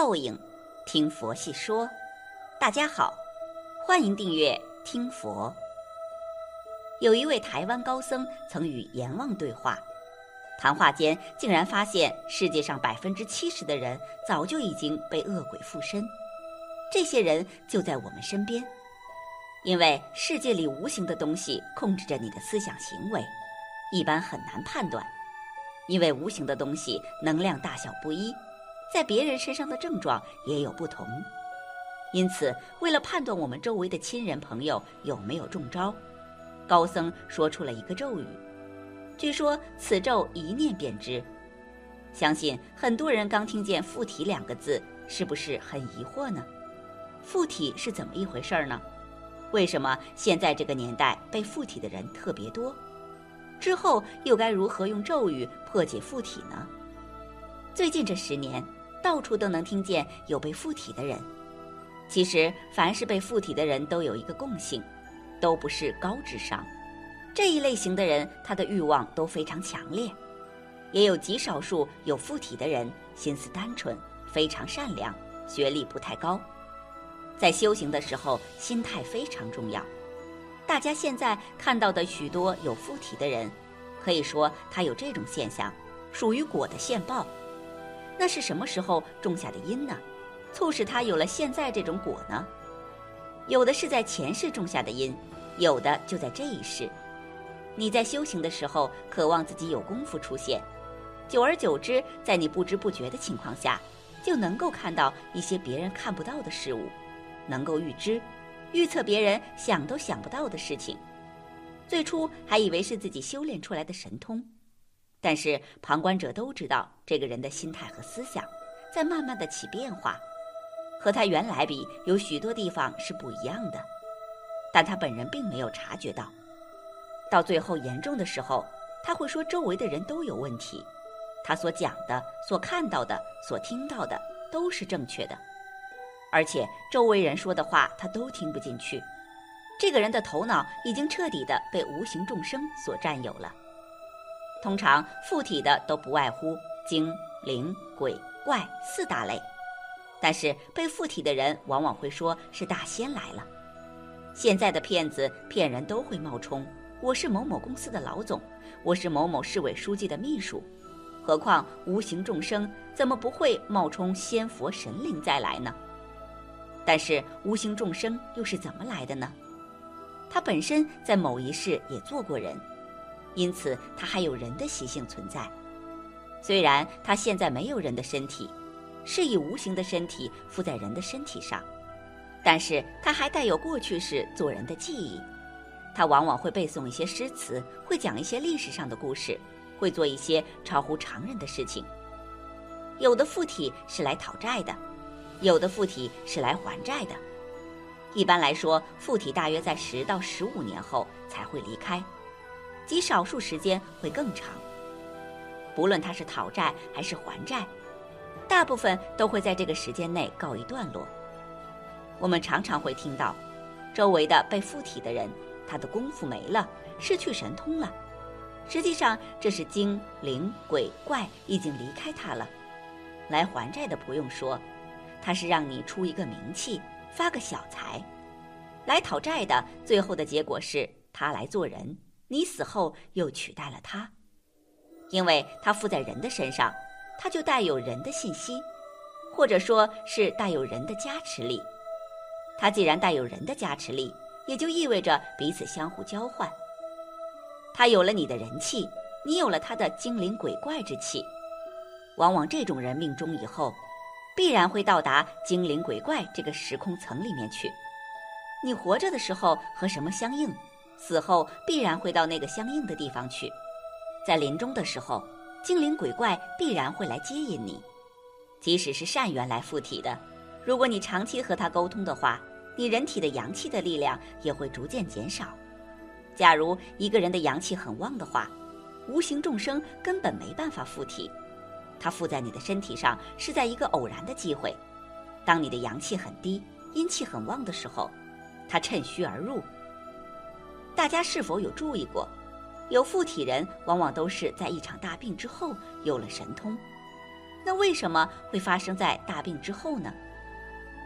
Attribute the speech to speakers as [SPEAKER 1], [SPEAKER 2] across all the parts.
[SPEAKER 1] 报应，听佛细说。大家好，欢迎订阅听佛。有一位台湾高僧曾与阎王对话，谈话间竟然发现世界上百分之七十的人早就已经被恶鬼附身，这些人就在我们身边。因为世界里无形的东西控制着你的思想行为，一般很难判断，因为无形的东西能量大小不一。在别人身上的症状也有不同，因此，为了判断我们周围的亲人朋友有没有中招，高僧说出了一个咒语。据说此咒一念便知。相信很多人刚听见“附体”两个字，是不是很疑惑呢？附体是怎么一回事儿呢？为什么现在这个年代被附体的人特别多？之后又该如何用咒语破解附体呢？最近这十年。到处都能听见有被附体的人。其实，凡是被附体的人都有一个共性，都不是高智商。这一类型的人，他的欲望都非常强烈。也有极少数有附体的人，心思单纯，非常善良，学历不太高。在修行的时候，心态非常重要。大家现在看到的许多有附体的人，可以说他有这种现象，属于果的现报。那是什么时候种下的因呢？促使他有了现在这种果呢？有的是在前世种下的因，有的就在这一世。你在修行的时候，渴望自己有功夫出现，久而久之，在你不知不觉的情况下，就能够看到一些别人看不到的事物，能够预知、预测别人想都想不到的事情。最初还以为是自己修炼出来的神通。但是旁观者都知道，这个人的心态和思想在慢慢的起变化，和他原来比有许多地方是不一样的，但他本人并没有察觉到。到最后严重的时候，他会说周围的人都有问题，他所讲的、所看到的、所听到的都是正确的，而且周围人说的话他都听不进去。这个人的头脑已经彻底的被无形众生所占有了。通常附体的都不外乎精灵、鬼怪四大类，但是被附体的人往往会说是大仙来了。现在的骗子骗人都会冒充我是某某公司的老总，我是某某市委书记的秘书，何况无形众生怎么不会冒充仙佛神灵再来呢？但是无形众生又是怎么来的呢？他本身在某一世也做过人。因此，他还有人的习性存在。虽然他现在没有人的身体，是以无形的身体附在人的身体上，但是他还带有过去式做人的记忆。他往往会背诵一些诗词，会讲一些历史上的故事，会做一些超乎常人的事情。有的附体是来讨债的，有的附体是来还债的。一般来说，附体大约在十到十五年后才会离开。极少数时间会更长。不论他是讨债还是还债，大部分都会在这个时间内告一段落。我们常常会听到，周围的被附体的人，他的功夫没了，失去神通了。实际上，这是精灵鬼怪已经离开他了。来还债的不用说，他是让你出一个名气，发个小财；来讨债的，最后的结果是他来做人。你死后又取代了他，因为他附在人的身上，他就带有人的信息，或者说是带有人的加持力。他既然带有人的加持力，也就意味着彼此相互交换。他有了你的人气，你有了他的精灵鬼怪之气。往往这种人命中以后，必然会到达精灵鬼怪这个时空层里面去。你活着的时候和什么相应？死后必然会到那个相应的地方去，在临终的时候，精灵鬼怪必然会来接引你。即使是善缘来附体的，如果你长期和他沟通的话，你人体的阳气的力量也会逐渐减少。假如一个人的阳气很旺的话，无形众生根本没办法附体，他附在你的身体上是在一个偶然的机会。当你的阳气很低，阴气很旺的时候，他趁虚而入。大家是否有注意过，有附体人往往都是在一场大病之后有了神通，那为什么会发生在大病之后呢？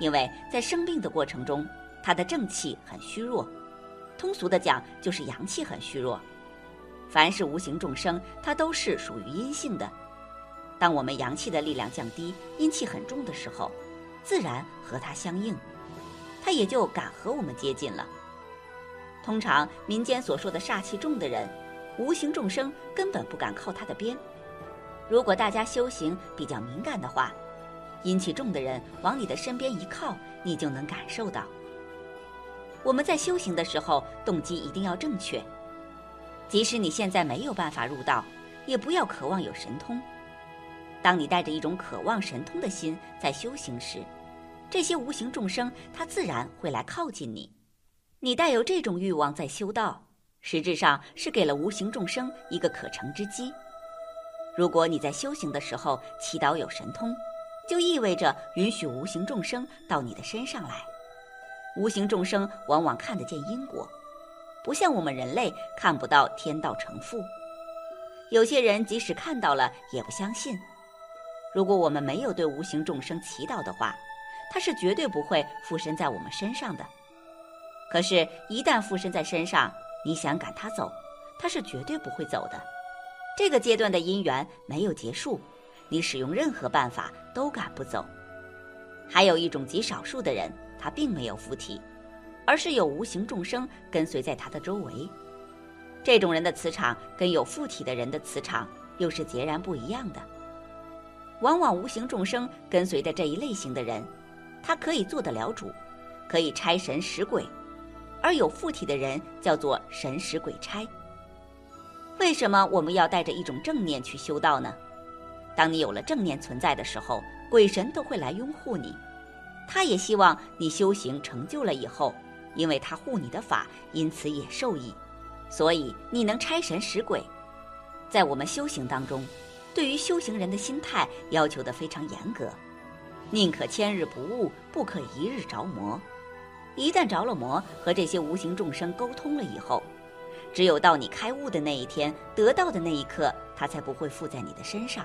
[SPEAKER 1] 因为在生病的过程中，他的正气很虚弱，通俗的讲就是阳气很虚弱。凡是无形众生，它都是属于阴性的。当我们阳气的力量降低，阴气很重的时候，自然和它相应，它也就敢和我们接近了。通常民间所说的煞气重的人，无形众生根本不敢靠他的边。如果大家修行比较敏感的话，阴气重的人往你的身边一靠，你就能感受到。我们在修行的时候，动机一定要正确。即使你现在没有办法入道，也不要渴望有神通。当你带着一种渴望神通的心在修行时，这些无形众生他自然会来靠近你。你带有这种欲望在修道，实质上是给了无形众生一个可乘之机。如果你在修行的时候祈祷有神通，就意味着允许无形众生到你的身上来。无形众生往往看得见因果。不像我们人类看不到天道成父，有些人即使看到了也不相信。如果我们没有对无形众生祈祷的话，他是绝对不会附身在我们身上的。可是，一旦附身在身上，你想赶他走，他是绝对不会走的。这个阶段的姻缘没有结束，你使用任何办法都赶不走。还有一种极少数的人，他并没有附体。而是有无形众生跟随在他的周围，这种人的磁场跟有附体的人的磁场又是截然不一样的。往往无形众生跟随的这一类型的人，他可以做得了主，可以差神使鬼；而有附体的人叫做神使鬼差。为什么我们要带着一种正念去修道呢？当你有了正念存在的时候，鬼神都会来拥护你，他也希望你修行成就了以后。因为他护你的法，因此也受益，所以你能差神使鬼。在我们修行当中，对于修行人的心态要求的非常严格，宁可千日不悟，不可一日着魔。一旦着了魔，和这些无形众生沟通了以后，只有到你开悟的那一天，得到的那一刻，他才不会附在你的身上，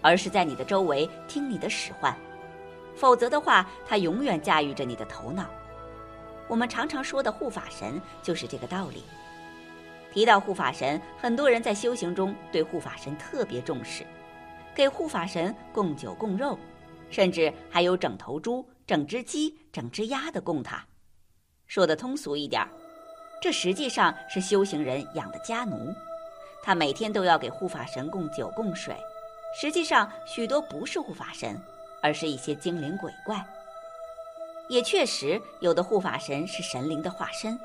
[SPEAKER 1] 而是在你的周围听你的使唤。否则的话，他永远驾驭着你的头脑。我们常常说的护法神就是这个道理。提到护法神，很多人在修行中对护法神特别重视，给护法神供酒供肉，甚至还有整头猪、整只鸡、整只鸭的供他。说的通俗一点，这实际上是修行人养的家奴，他每天都要给护法神供酒供水。实际上，许多不是护法神，而是一些精灵鬼怪。也确实，有的护法神是神灵的化身。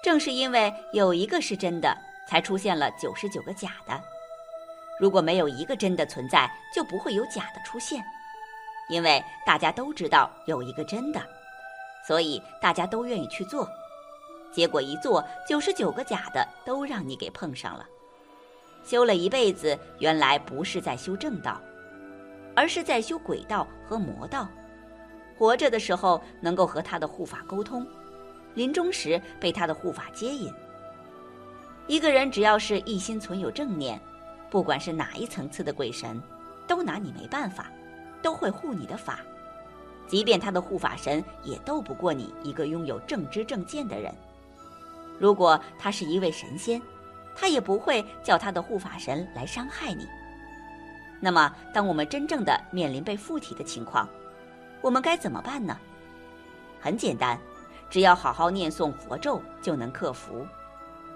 [SPEAKER 1] 正是因为有一个是真的，才出现了九十九个假的。如果没有一个真的存在，就不会有假的出现。因为大家都知道有一个真的，所以大家都愿意去做。结果一做，九十九个假的都让你给碰上了。修了一辈子，原来不是在修正道，而是在修鬼道和魔道。活着的时候能够和他的护法沟通，临终时被他的护法接引。一个人只要是一心存有正念，不管是哪一层次的鬼神，都拿你没办法，都会护你的法。即便他的护法神也斗不过你一个拥有正知正见的人。如果他是一位神仙，他也不会叫他的护法神来伤害你。那么，当我们真正的面临被附体的情况，我们该怎么办呢？很简单，只要好好念诵佛咒就能克服。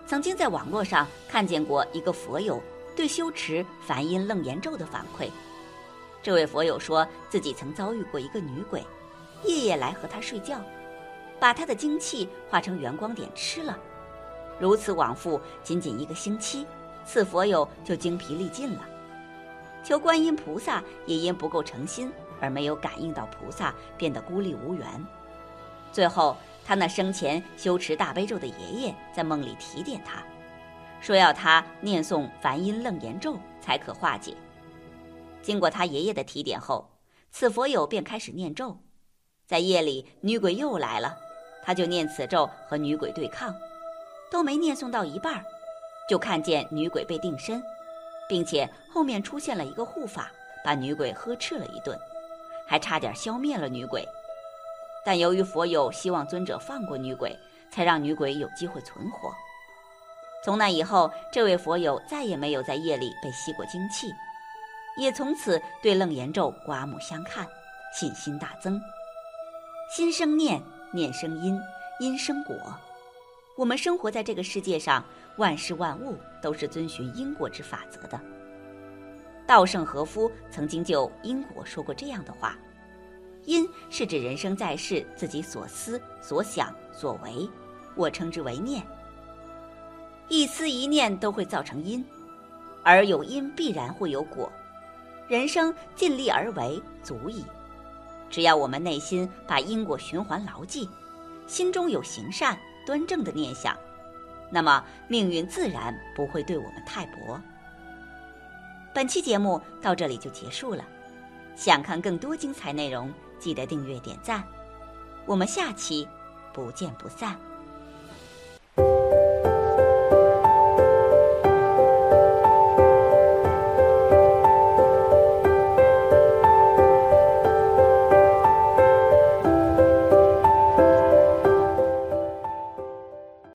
[SPEAKER 1] 曾经在网络上看见过一个佛友对修持梵音楞严咒的反馈。这位佛友说自己曾遭遇过一个女鬼，夜夜来和他睡觉，把他的精气化成圆光点吃了。如此往复，仅仅一个星期，此佛友就精疲力尽了。求观音菩萨也因不够诚心。而没有感应到菩萨，变得孤立无援。最后，他那生前修持大悲咒的爷爷在梦里提点他，说要他念诵梵音楞严咒才可化解。经过他爷爷的提点后，此佛友便开始念咒。在夜里，女鬼又来了，他就念此咒和女鬼对抗，都没念诵到一半，就看见女鬼被定身，并且后面出现了一个护法。把女鬼呵斥了一顿，还差点消灭了女鬼。但由于佛友希望尊者放过女鬼，才让女鬼有机会存活。从那以后，这位佛友再也没有在夜里被吸过精气，也从此对楞严咒刮目相看，信心大增。心生念，念生因，因生果。我们生活在这个世界上，万事万物都是遵循因果之法则的。稻盛和夫曾经就因果说过这样的话：因是指人生在世自己所思所想所为，我称之为念。一思一念都会造成因，而有因必然会有果。人生尽力而为足矣。只要我们内心把因果循环牢记，心中有行善端正的念想，那么命运自然不会对我们太薄。本期节目到这里就结束了，想看更多精彩内容，记得订阅点赞。我们下期不见不散。